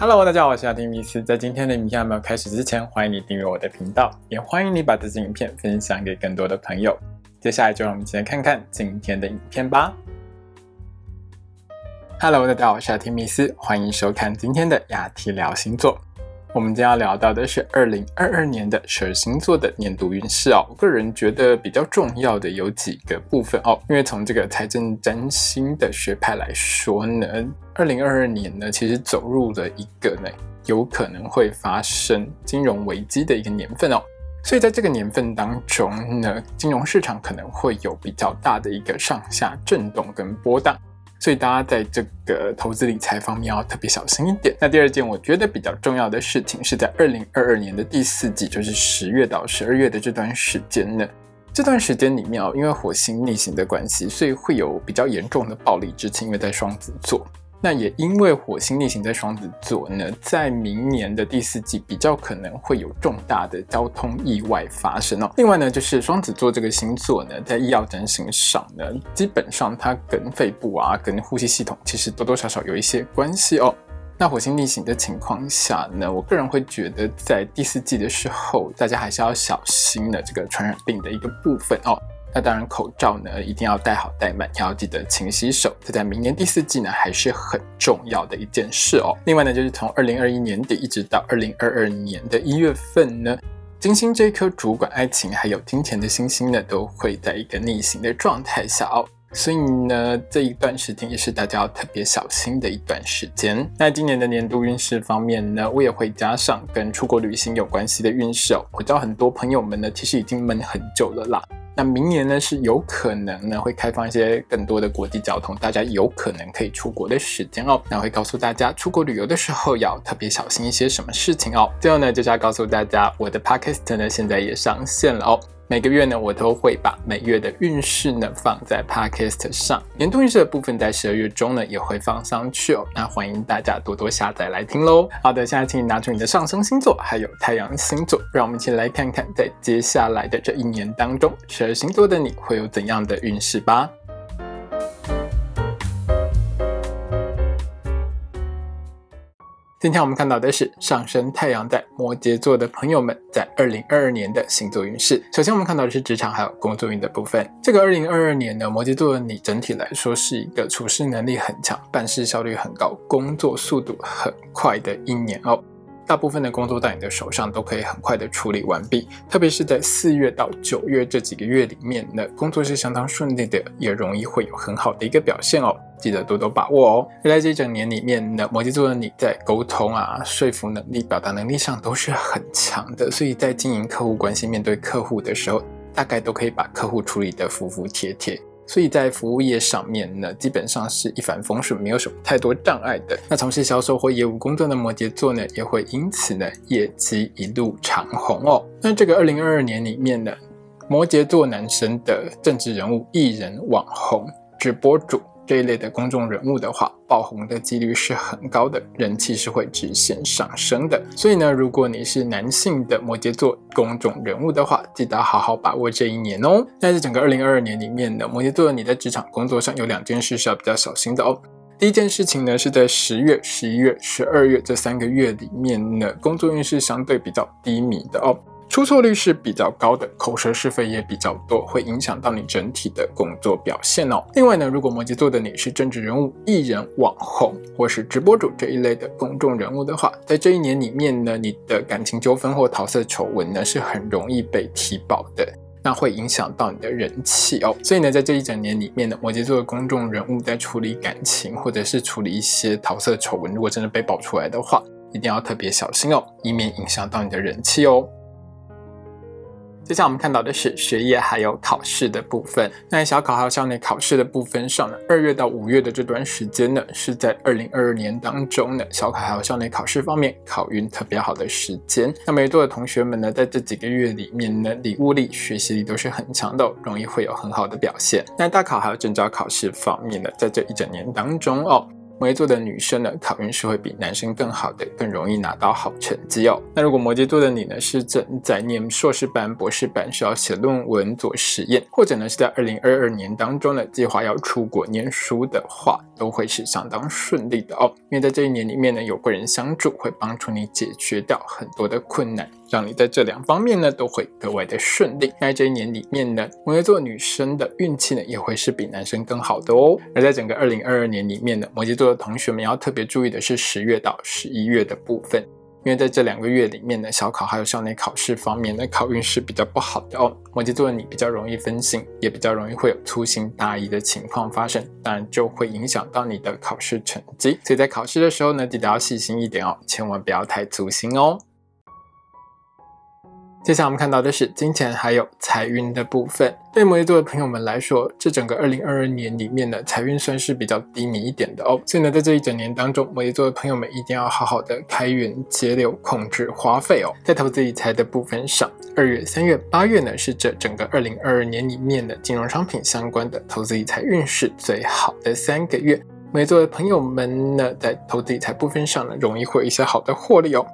Hello，大家好，我是阿丁米斯。在今天的影片还没有开始之前，欢迎你订阅我的频道，也欢迎你把这支影片分享给更多的朋友。接下来就让我们一起来看看今天的影片吧。Hello，大家好，我是阿丁米斯，欢迎收看今天的雅提聊星座。我们今天要聊到的是二零二二年的十二星座的年度运势哦。我个人觉得比较重要的有几个部分哦，因为从这个财政占星的学派来说呢，二零二二年呢其实走入了一个呢有可能会发生金融危机的一个年份哦。所以在这个年份当中呢，金融市场可能会有比较大的一个上下震动跟波荡。所以大家在这个投资理财方面要特别小心一点。那第二件我觉得比较重要的事情是在二零二二年的第四季，就是十月到十二月的这段时间呢。这段时间里面哦，因为火星逆行的关系，所以会有比较严重的暴力之情，因为在双子座。那也因为火星逆行在双子座呢，在明年的第四季比较可能会有重大的交通意外发生哦。另外呢，就是双子座这个星座呢，在医药整形上呢，基本上它跟肺部啊、跟呼吸系统其实多多少少有一些关系哦。那火星逆行的情况下呢，我个人会觉得在第四季的时候，大家还是要小心的这个传染病的一个部分哦。那当然，口罩呢一定要戴好戴满，要记得勤洗手。这在明年第四季呢还是很重要的一件事哦。另外呢，就是从二零二一年底一直到二零二二年的一月份呢，金星这颗主管爱情还有金钱的星星呢，都会在一个逆行的状态下哦。所以呢，这一段时间也是大家要特别小心的一段时间。那今年的年度运势方面呢，我也会加上跟出国旅行有关系的运势哦。我知道很多朋友们呢，其实已经闷很久了啦。那明年呢是有可能呢会开放一些更多的国际交通，大家有可能可以出国的时间哦。那会告诉大家出国旅游的时候要特别小心一些什么事情哦。最后呢就是要告诉大家，我的 podcast 呢现在也上线了哦。每个月呢，我都会把每月的运势呢放在 Podcast 上，年度运势的部分在十二月中呢也会放上去哦。那欢迎大家多多下载来听喽。好的，现在请你拿出你的上升星座还有太阳星座，让我们一起来看看在接下来的这一年当中，十二星座的你会有怎样的运势吧。今天我们看到的是上升太阳在摩羯座的朋友们在二零二二年的星座运势。首先，我们看到的是职场还有工作运的部分。这个二零二二年呢，摩羯座的你整体来说是一个处事能力很强、办事效率很高、工作速度很快的一年哦。大部分的工作在你的手上都可以很快的处理完毕，特别是在四月到九月这几个月里面呢，工作是相当顺利的，也容易会有很好的一个表现哦，记得多多把握哦。在这一整年里面呢，摩羯座的你在沟通啊、说服能力、表达能力上都是很强的，所以在经营客户关系、面对客户的时候，大概都可以把客户处理得服服帖帖。所以在服务业上面呢，基本上是一帆风顺，没有什么太多障碍的。那从事销售或业务工作的摩羯座呢，也会因此呢，业绩一路长虹哦。那这个二零二二年里面呢，摩羯座男生的政治人物、艺人、网红、直播主。这一类的公众人物的话，爆红的几率是很高的，人气是会直线上升的。所以呢，如果你是男性的摩羯座公众人物的话，记得好好把握这一年哦。在这整个二零二二年里面呢，摩羯座你在职场工作上有两件事是要比较小心的哦。第一件事情呢，是在十月、十一月、十二月这三个月里面呢，工作运势相对比较低迷的哦。出错率是比较高的，口舌是非也比较多，会影响到你整体的工作表现哦。另外呢，如果摩羯座的你是政治人物、艺人、网红或是直播主这一类的公众人物的话，在这一年里面呢，你的感情纠纷或桃色丑闻呢是很容易被提报的，那会影响到你的人气哦。所以呢，在这一整年里面呢，摩羯座的公众人物在处理感情或者是处理一些桃色丑闻，如果真的被爆出来的话，一定要特别小心哦，以免影响到你的人气哦。接下来我们看到的是学业还有考试的部分。那小考还有校内考试的部分上呢，二月到五月的这段时间呢，是在二零二二年当中呢，小考还有校内考试方面考运特别好的时间。那么多的同学们呢，在这几个月里面呢，礼物力、学习力都是很强的，容易会有很好的表现。那大考还有证照考试方面呢，在这一整年当中哦。摩羯座的女生呢，考运是会比男生更好的，更容易拿到好成绩哦。那如果摩羯座的你呢，是正在念硕士班、博士班，需要写论文、做实验，或者呢是在二零二二年当中呢，计划要出国念书的话，都会是相当顺利的哦。因为在这一年里面呢，有贵人相助，会帮助你解决掉很多的困难，让你在这两方面呢都会格外的顺利。那这一年里面呢，摩羯座女生的运气呢，也会是比男生更好的哦。而在整个二零二二年里面呢，摩羯座的同学们要特别注意的是十月到十一月的部分，因为在这两个月里面呢，小考还有校内考试方面呢，考运是比较不好的哦。摩羯座的你比较容易分心，也比较容易会有粗心大意的情况发生，当然就会影响到你的考试成绩。所以在考试的时候呢，记得要细心一点哦，千万不要太粗心哦。接下来我们看到的是金钱还有财运的部分。对摩羯座的朋友们来说，这整个二零二二年里面呢，财运算是比较低迷一点的哦。所以呢，在这一整年当中，摩羯座的朋友们一定要好好的开源节流，控制花费哦。在投资理财的部分上，二月、三月、八月呢，是这整个二零二二年里面的金融商品相关的投资理财运势最好的三个月。摩羯座的朋友们呢，在投资理财部分上呢，容易会一些好的获利哦。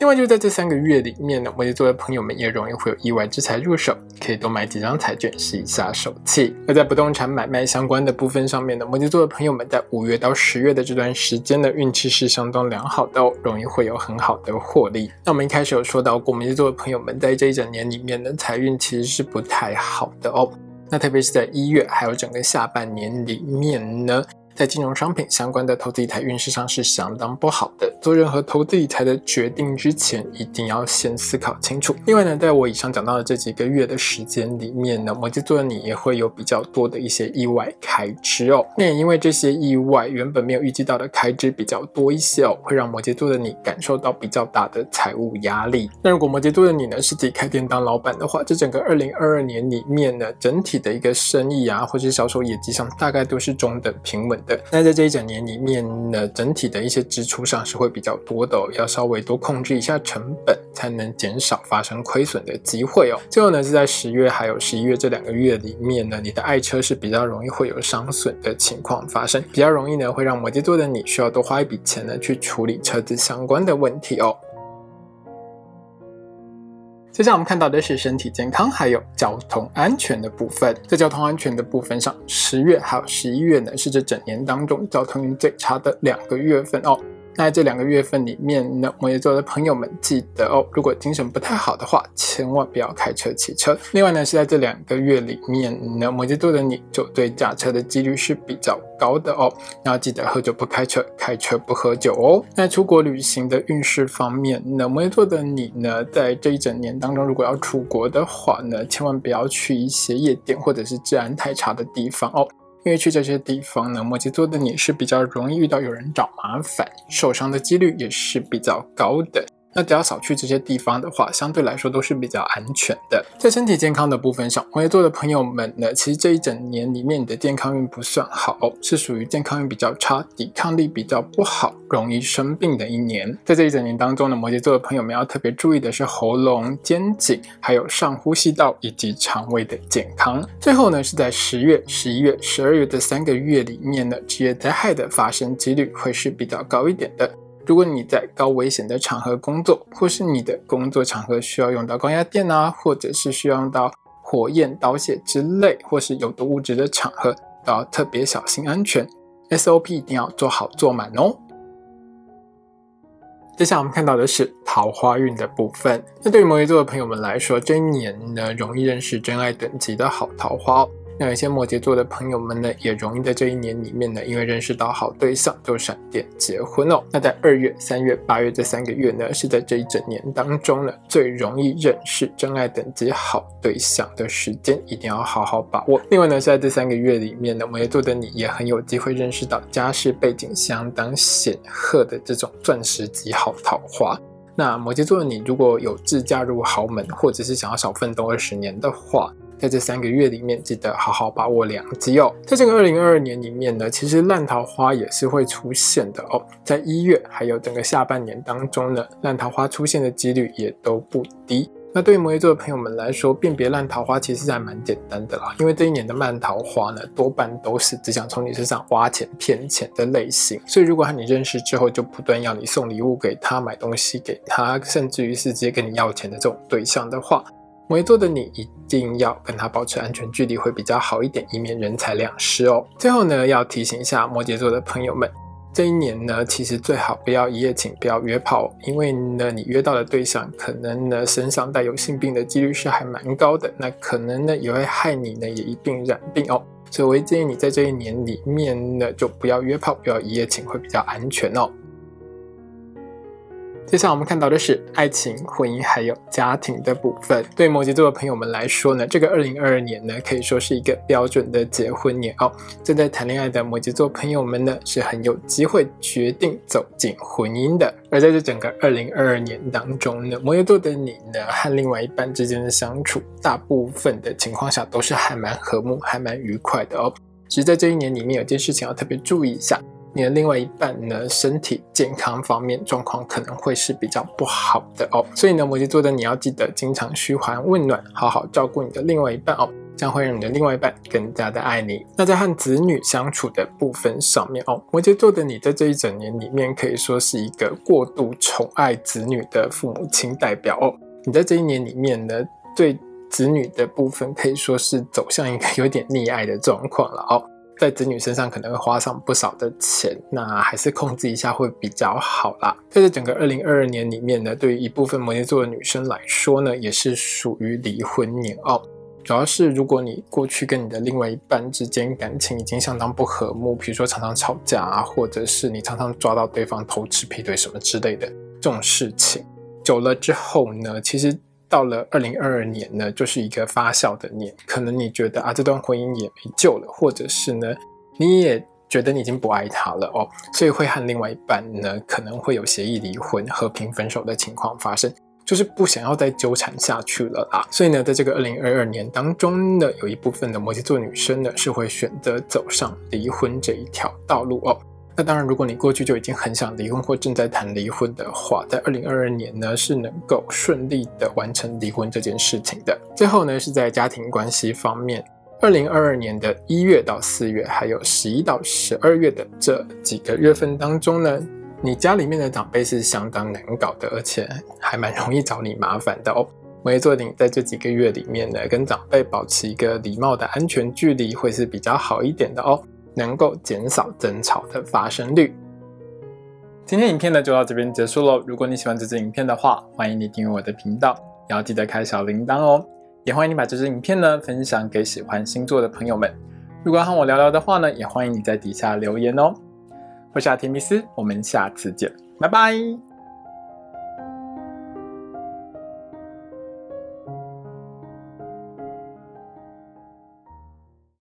另外，就在这三个月里面呢，摩羯座的朋友们也容易会有意外之财入手，可以多买几张彩券试一下手气。而在不动产买卖相关的部分上面呢，摩羯座的朋友们在五月到十月的这段时间的运气是相当良好的哦，容易会有很好的获利。那我们一开始有说到过，摩羯座的朋友们在这一整年里面的财运其实是不太好的哦。那特别是在一月还有整个下半年里面呢。在金融商品相关的投资理财运势上是相当不好的。做任何投资理财的决定之前，一定要先思考清楚。另外呢，在我以上讲到的这几个月的时间里面呢，摩羯座的你也会有比较多的一些意外开支哦。那也因为这些意外，原本没有预计到的开支比较多一些哦，会让摩羯座的你感受到比较大的财务压力。那如果摩羯座的你呢是自己开店当老板的话，这整个二零二二年里面呢，整体的一个生意啊，或是销售业绩上，大概都是中等平稳的。那在这一整年里面呢，整体的一些支出上是会比比较多的，要稍微多控制一下成本，才能减少发生亏损的机会哦。最后呢，是在十月还有十一月这两个月里面呢，你的爱车是比较容易会有伤损的情况发生，比较容易呢会让摩羯座的你需要多花一笔钱呢去处理车子相关的问题哦。接下来我们看到的是身体健康还有交通安全的部分。在交通安全的部分上，十月还有十一月呢，是这整年当中交通运最差的两个月份哦。那这两个月份里面呢，摩羯座的朋友们记得哦，如果精神不太好的话，千万不要开车骑车。另外呢，是在这两个月里面呢，摩羯座的你就对驾车的几率是比较高的哦。要记得喝酒不开车，开车不喝酒哦。那出国旅行的运势方面，那摩羯座的你呢，在这一整年当中，如果要出国的话呢，千万不要去一些夜店或者是治安太差的地方哦。因为去这些地方呢，摩羯座的你是比较容易遇到有人找麻烦，受伤的几率也是比较高的。那只要少去这些地方的话，相对来说都是比较安全的。在身体健康的部分上，摩羯座的朋友们呢，其实这一整年里面你的健康运不算好，是属于健康运比较差、抵抗力比较不好、容易生病的一年。在这一整年当中呢，摩羯座的朋友们要特别注意的是喉咙、肩颈，还有上呼吸道以及肠胃的健康。最后呢，是在十月、十一月、十二月这三个月里面呢，职业灾害的发生几率会是比较高一点的。如果你在高危险的场合工作，或是你的工作场合需要用到高压电啊，或者是需要用到火焰刀械之类，或是有毒物质的场合，都要特别小心安全。SOP 一定要做好做满哦。接下来我们看到的是桃花运的部分。那对于摩羯座的朋友们来说，这一年呢，容易认识真爱等级的好桃花哦。那有些摩羯座的朋友们呢，也容易在这一年里面呢，因为认识到好对象，就闪电结婚哦。那在二月、三月、八月这三个月呢，是在这一整年当中呢，最容易认识真爱等级好对象的时间，一定要好好把握。另外呢，在这三个月里面呢，摩羯座的你也很有机会认识到家世背景相当显赫的这种钻石级好桃花。那摩羯座的你，如果有志嫁入豪门，或者是想要少奋斗二十年的话，在这三个月里面，记得好好把握良机哦。在这个二零二二年里面呢，其实烂桃花也是会出现的哦。在一月还有整个下半年当中呢，烂桃花出现的几率也都不低。那对于摩羯座的朋友们来说，辨别烂桃花其实还蛮简单的啦，因为这一年的烂桃花呢，多半都是只想从你身上花钱骗钱的类型。所以如果和你认识之后就不断要你送礼物给他、买东西给他，甚至于是直接跟你要钱的这种对象的话，摩羯座的你一定要跟他保持安全距离会比较好一点，以免人财两失哦。最后呢，要提醒一下摩羯座的朋友们。这一年呢，其实最好不要一夜情，不要约炮，因为呢，你约到的对象可能呢身上带有性病的几率是还蛮高的，那可能呢也会害你呢也一并染病哦。所以我会建议你在这一年里面呢，就不要约炮，不要一夜情，会比较安全哦。接下来我们看到的是爱情、婚姻还有家庭的部分。对摩羯座的朋友们来说呢，这个二零二二年呢，可以说是一个标准的结婚年哦。正在谈恋爱的摩羯座朋友们呢，是很有机会决定走进婚姻的。而在这整个二零二二年当中呢，摩羯座的你呢，和另外一半之间的相处，大部分的情况下都是还蛮和睦、还蛮愉快的哦。只是在这一年里面，有件事情要特别注意一下。你的另外一半呢，身体健康方面状况可能会是比较不好的哦，所以呢，摩羯座的你要记得经常嘘寒问暖，好好照顾你的另外一半哦，这样会让你的另外一半更加的爱你。那在和子女相处的部分上面哦，摩羯座的你在这一整年里面可以说是一个过度宠爱子女的父母亲代表哦，你在这一年里面呢，对子女的部分可以说是走向一个有点溺爱的状况了哦。在子女身上可能会花上不少的钱，那还是控制一下会比较好啦。在这整个二零二二年里面呢，对于一部分摩羯座的女生来说呢，也是属于离婚年哦。主要是如果你过去跟你的另外一半之间感情已经相当不和睦，比如说常常吵架啊，或者是你常常抓到对方偷吃、劈腿什么之类的这种事情，久了之后呢，其实。到了二零二二年呢，就是一个发酵的年，可能你觉得啊，这段婚姻也没救了，或者是呢，你也觉得你已经不爱他了哦，所以会和另外一半呢，可能会有协议离婚、和平分手的情况发生，就是不想要再纠缠下去了啦。所以呢，在这个二零二二年当中呢，有一部分的摩羯座女生呢，是会选择走上离婚这一条道路哦。那当然，如果你过去就已经很想离婚或正在谈离婚的话，在二零二二年呢是能够顺利的完成离婚这件事情的。最后呢是在家庭关系方面，二零二二年的一月到四月，还有十一到十二月的这几个月份当中呢，你家里面的长辈是相当难搞的，而且还蛮容易找你麻烦的哦。摩羯座你在这几个月里面呢，跟长辈保持一个礼貌的安全距离，会是比较好一点的哦。能够减少争吵的发生率。今天影片呢就到这边结束喽。如果你喜欢这支影片的话，欢迎你订阅我的频道，也要记得开小铃铛哦。也欢迎你把这支影片呢分享给喜欢星座的朋友们。如果要和我聊聊的话呢，也欢迎你在底下留言哦。我是阿提密斯，我们下次见，拜拜。